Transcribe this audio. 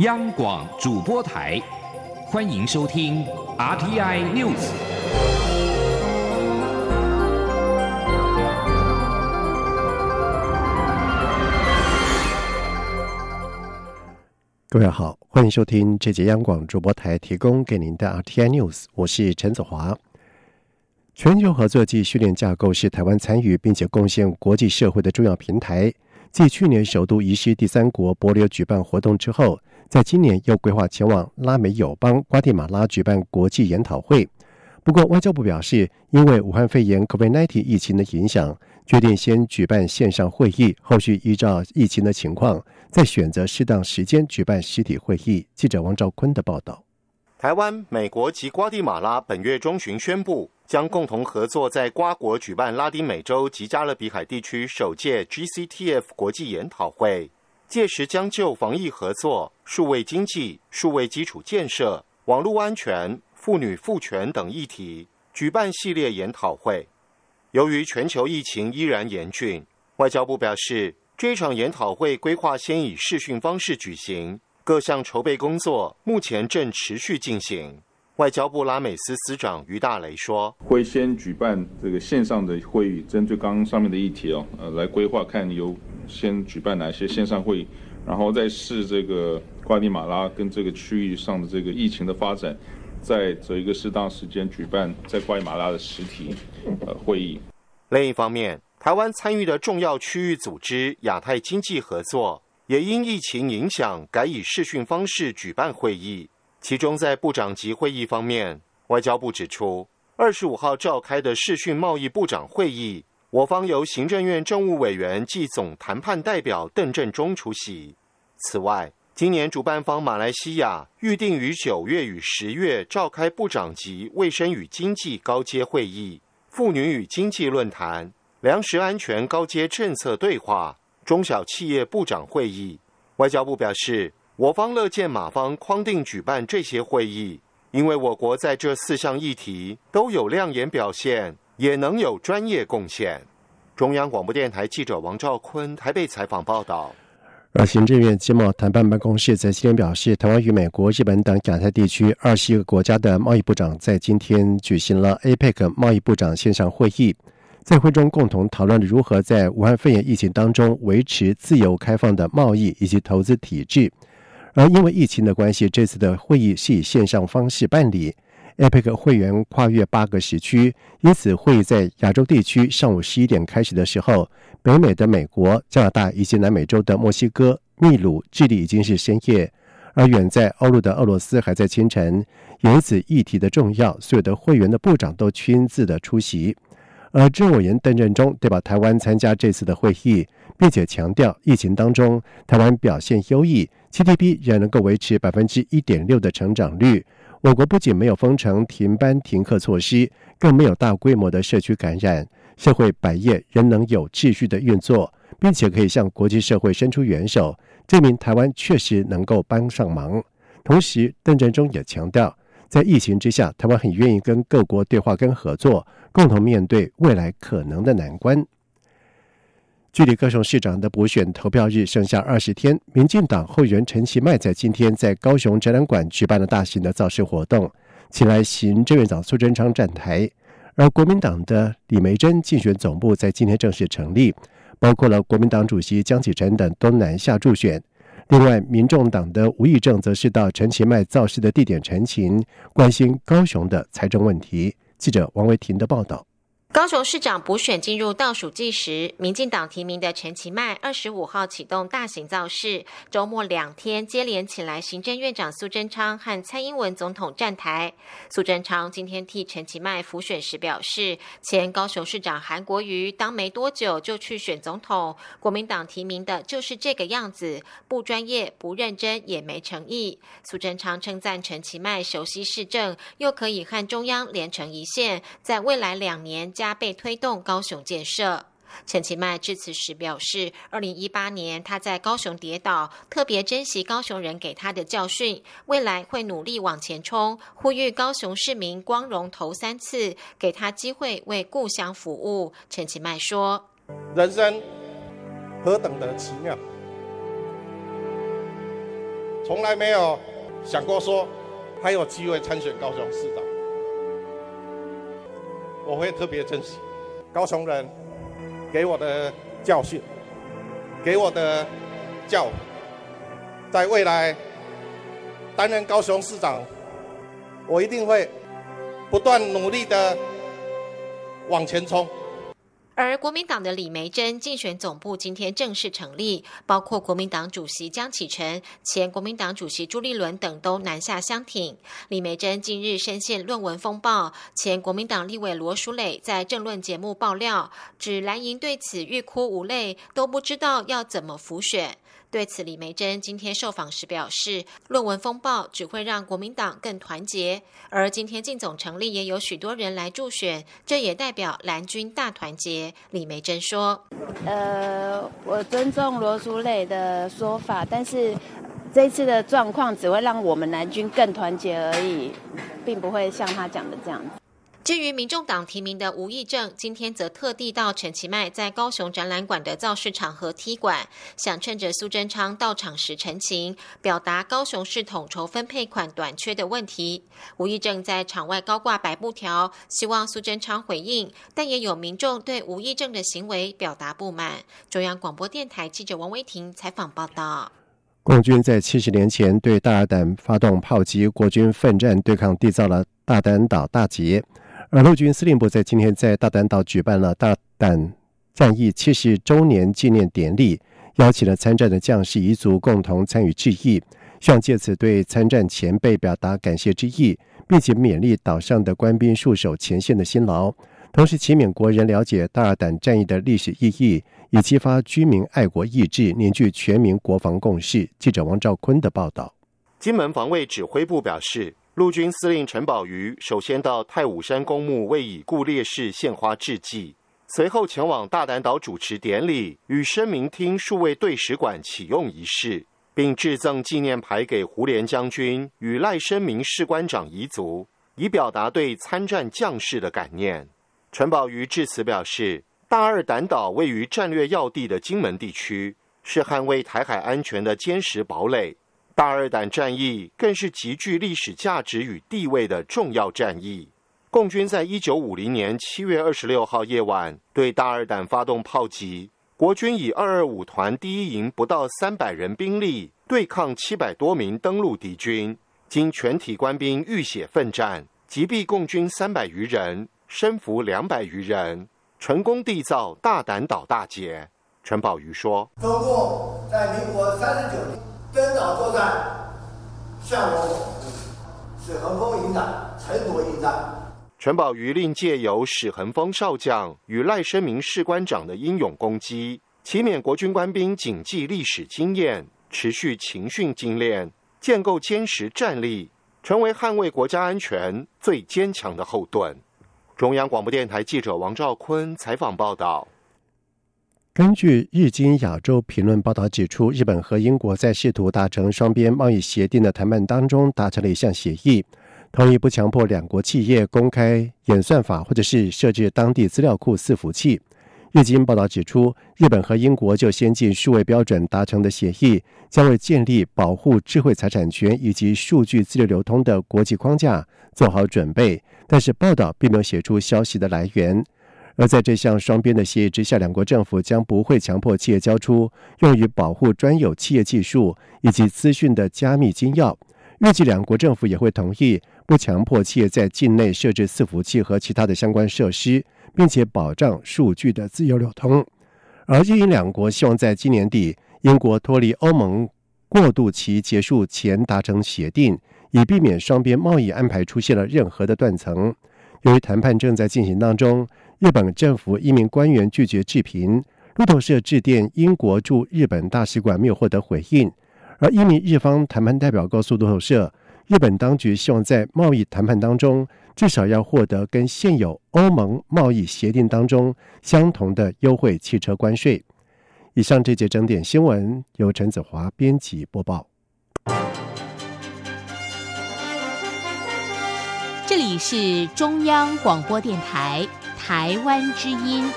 央广主播台，欢迎收听 RTI News。各位好，欢迎收听这节央广主播台提供给您的 RTI News，我是陈子华。全球合作暨训练架构是台湾参与并且贡献国际社会的重要平台。继去年首都移师第三国博琉举办活动之后，在今年又规划前往拉美友邦瓜地马拉举办国际研讨会。不过，外交部表示，因为武汉肺炎 （COVID-19） 疫情的影响，决定先举办线上会议，后续依照疫情的情况，再选择适当时间举办实体会议。记者王兆坤的报道。台湾、美国及瓜地马拉本月中旬宣布，将共同合作在瓜国举办拉丁美洲及加勒比海地区首届 GCTF 国际研讨会。届时将就防疫合作、数位经济、数位基础建设、网络安全、妇女赋权等议题举办系列研讨会。由于全球疫情依然严峻，外交部表示，这场研讨会规划先以视讯方式举行。各项筹备工作目前正持续进行。外交部拉美司司长于大雷说：“会先举办这个线上的会议，针对刚刚上面的议题哦，呃，来规划看有先举办哪些线上会议，然后再视这个瓜地马拉跟这个区域上的这个疫情的发展，再择一个适当时间举办在瓜地马拉的实体呃会议。另一方面，台湾参与的重要区域组织亚太经济合作。”也因疫情影响，改以视讯方式举办会议。其中，在部长级会议方面，外交部指出，二十五号召开的视讯贸易部长会议，我方由行政院政务委员暨总谈判代表邓振中出席。此外，今年主办方马来西亚预定于九月与十月召开部长级卫生与经济高阶会议、妇女与经济论坛、粮食安全高阶政策对话。中小企业部长会议，外交部表示，我方乐见马方框定举办这些会议，因为我国在这四项议题都有亮眼表现，也能有专业贡献。中央广播电台记者王兆坤台北采访报道。而行政院经贸谈判办公室在今天表示，台湾与美国、日本等亚太地区二十一个国家的贸易部长在今天举行了 APEC 贸易部长线上会议。在会中共同讨论如何在武汉肺炎疫情当中维持自由开放的贸易以及投资体制。而因为疫情的关系，这次的会议是以线上方式办理。APEC 会员跨越八个时区，因此会议在亚洲地区上午十一点开始的时候，北美的美国、加拿大以及南美洲的墨西哥、秘鲁、智利已经是深夜，而远在欧陆的俄罗斯还在清晨。因此，议题的重要，所有的会员的部长都亲自的出席。而政委员邓振中代表台湾参加这次的会议，并且强调，疫情当中台湾表现优异，GDP 仍能够维持百分之一点六的成长率。我国不仅没有封城、停班、停课措施，更没有大规模的社区感染，社会百业仍能有秩序的运作，并且可以向国际社会伸出援手，证明台湾确实能够帮上忙。同时，邓振中也强调。在疫情之下，台湾很愿意跟各国对话跟合作，共同面对未来可能的难关。距离高雄市长的补选投票日剩下二十天，民进党后援陈其迈在今天在高雄展览馆举办了大型的造势活动，请来行政院长苏贞昌站台。而国民党的李梅珍竞选总部在今天正式成立，包括了国民党主席江启臣等都南下助选。另外，民众党的吴益政则是到陈其迈造势的地点陈情，关心高雄的财政问题。记者王维婷的报道。高雄市长补选进入倒数计时，民进党提名的陈其迈二十五号启动大型造势，周末两天接连请来，行政院长苏贞昌和蔡英文总统站台。苏贞昌今天替陈其迈辅选时表示，前高雄市长韩国瑜当没多久就去选总统，国民党提名的就是这个样子，不专业、不认真，也没诚意。苏贞昌称赞陈其迈熟悉市政，又可以和中央连成一线，在未来两年。加倍推动高雄建设。陈其迈致辞时表示，二零一八年他在高雄跌倒，特别珍惜高雄人给他的教训，未来会努力往前冲，呼吁高雄市民光荣投三次，给他机会为故乡服务。陈其迈说：“人生何等的奇妙，从来没有想过说还有机会参选高雄市长。我会特别珍惜高雄人给我的教训，给我的教，在未来担任高雄市长，我一定会不断努力的往前冲。而国民党的李梅珍竞选总部今天正式成立，包括国民党主席江启臣、前国民党主席朱立伦等都南下相挺。李梅珍近日深陷论文风暴，前国民党立委罗淑蕾在政论节目爆料，指蓝营对此欲哭无泪，都不知道要怎么浮选。对此，李梅珍今天受访时表示，论文风暴只会让国民党更团结，而今天进总成立也有许多人来助选，这也代表蓝军大团结。李梅珍说：“呃，我尊重罗淑蕾的说法，但是这次的状况只会让我们蓝军更团结而已，并不会像他讲的这样。”至于民众党提名的吴益政，今天则特地到陈其迈在高雄展览馆的造势场合踢馆，想趁着苏贞昌到场时陈情，表达高雄市统筹分配款短缺的问题。吴益政在场外高挂白布条，希望苏贞昌回应，但也有民众对吴益政的行为表达不满。中央广播电台记者王威婷采访报道。共军在七十年前对大胆发动炮击，国军奋战对抗，缔造了大胆岛大捷。而陆军司令部在今天在大胆岛举办了大胆战役七十周年纪念典礼，邀请了参战的将士遗族共同参与致意，希望借此对参战前辈表达感谢之意，并且勉励岛上的官兵戍守前线的辛劳，同时祈勉国人了解大胆战役的历史意义，以激发居民爱国意志，凝聚全民国防共识。记者王兆坤的报道。金门防卫指挥部表示。陆军司令陈宝瑜首先到太武山公墓为已故烈士献花致祭，随后前往大胆岛主持典礼与声明厅数位对使馆启用仪式，并致赠纪念牌给胡琏将军与赖声明士官长遗族，以表达对参战将士的感念。陈宝瑜致辞表示，大二胆岛位于战略要地的金门地区，是捍卫台海安全的坚实堡垒。大二胆战役更是极具历史价值与地位的重要战役。共军在一九五零年七月二十六号夜晚对大二胆发动炮击，国军以二二五团第一营不到三百人兵力对抗七百多名登陆敌军，经全体官兵浴血奋战，击毙共军三百余人，身俘两百余人，成功缔造大胆岛大捷。陈宝瑜说：“中共在民国三十九年。”登岛作战，向我史恒峰营长陈夺营长。陈宝瑜令借由史恒峰少将与赖声明士官长的英勇攻击，祈勉国军官兵谨记历史经验，持续勤训精练，建构坚实战力，成为捍卫国家安全最坚强的后盾。中央广播电台记者王兆坤采访报道。根据日经亚洲评论报道指出，日本和英国在试图达成双边贸易协定的谈判当中达成了一项协议，同意不强迫两国企业公开演算法或者是设置当地资料库伺服器。日经报道指出，日本和英国就先进数位标准达成的协议，将为建立保护智慧财产权以及数据自由流通的国际框架做好准备。但是，报道并没有写出消息的来源。而在这项双边的协议之下，两国政府将不会强迫企业交出用于保护专有企业技术以及资讯的加密金钥。预计两国政府也会同意不强迫企业在境内设置伺服器和其他的相关设施，并且保障数据的自由流通。而英英两国希望在今年底英国脱离欧盟过渡期结束前达成协定，以避免双边贸易安排出现了任何的断层。由于谈判正在进行当中。日本政府一名官员拒绝置评，路透社致电英国驻日本大使馆没有获得回应。而一名日方谈判代表告诉路透社，日本当局希望在贸易谈判当中至少要获得跟现有欧盟贸易协定当中相同的优惠汽车关税。以上这节整点新闻由陈子华编辑播报。你是中央广播电台。台湾之音。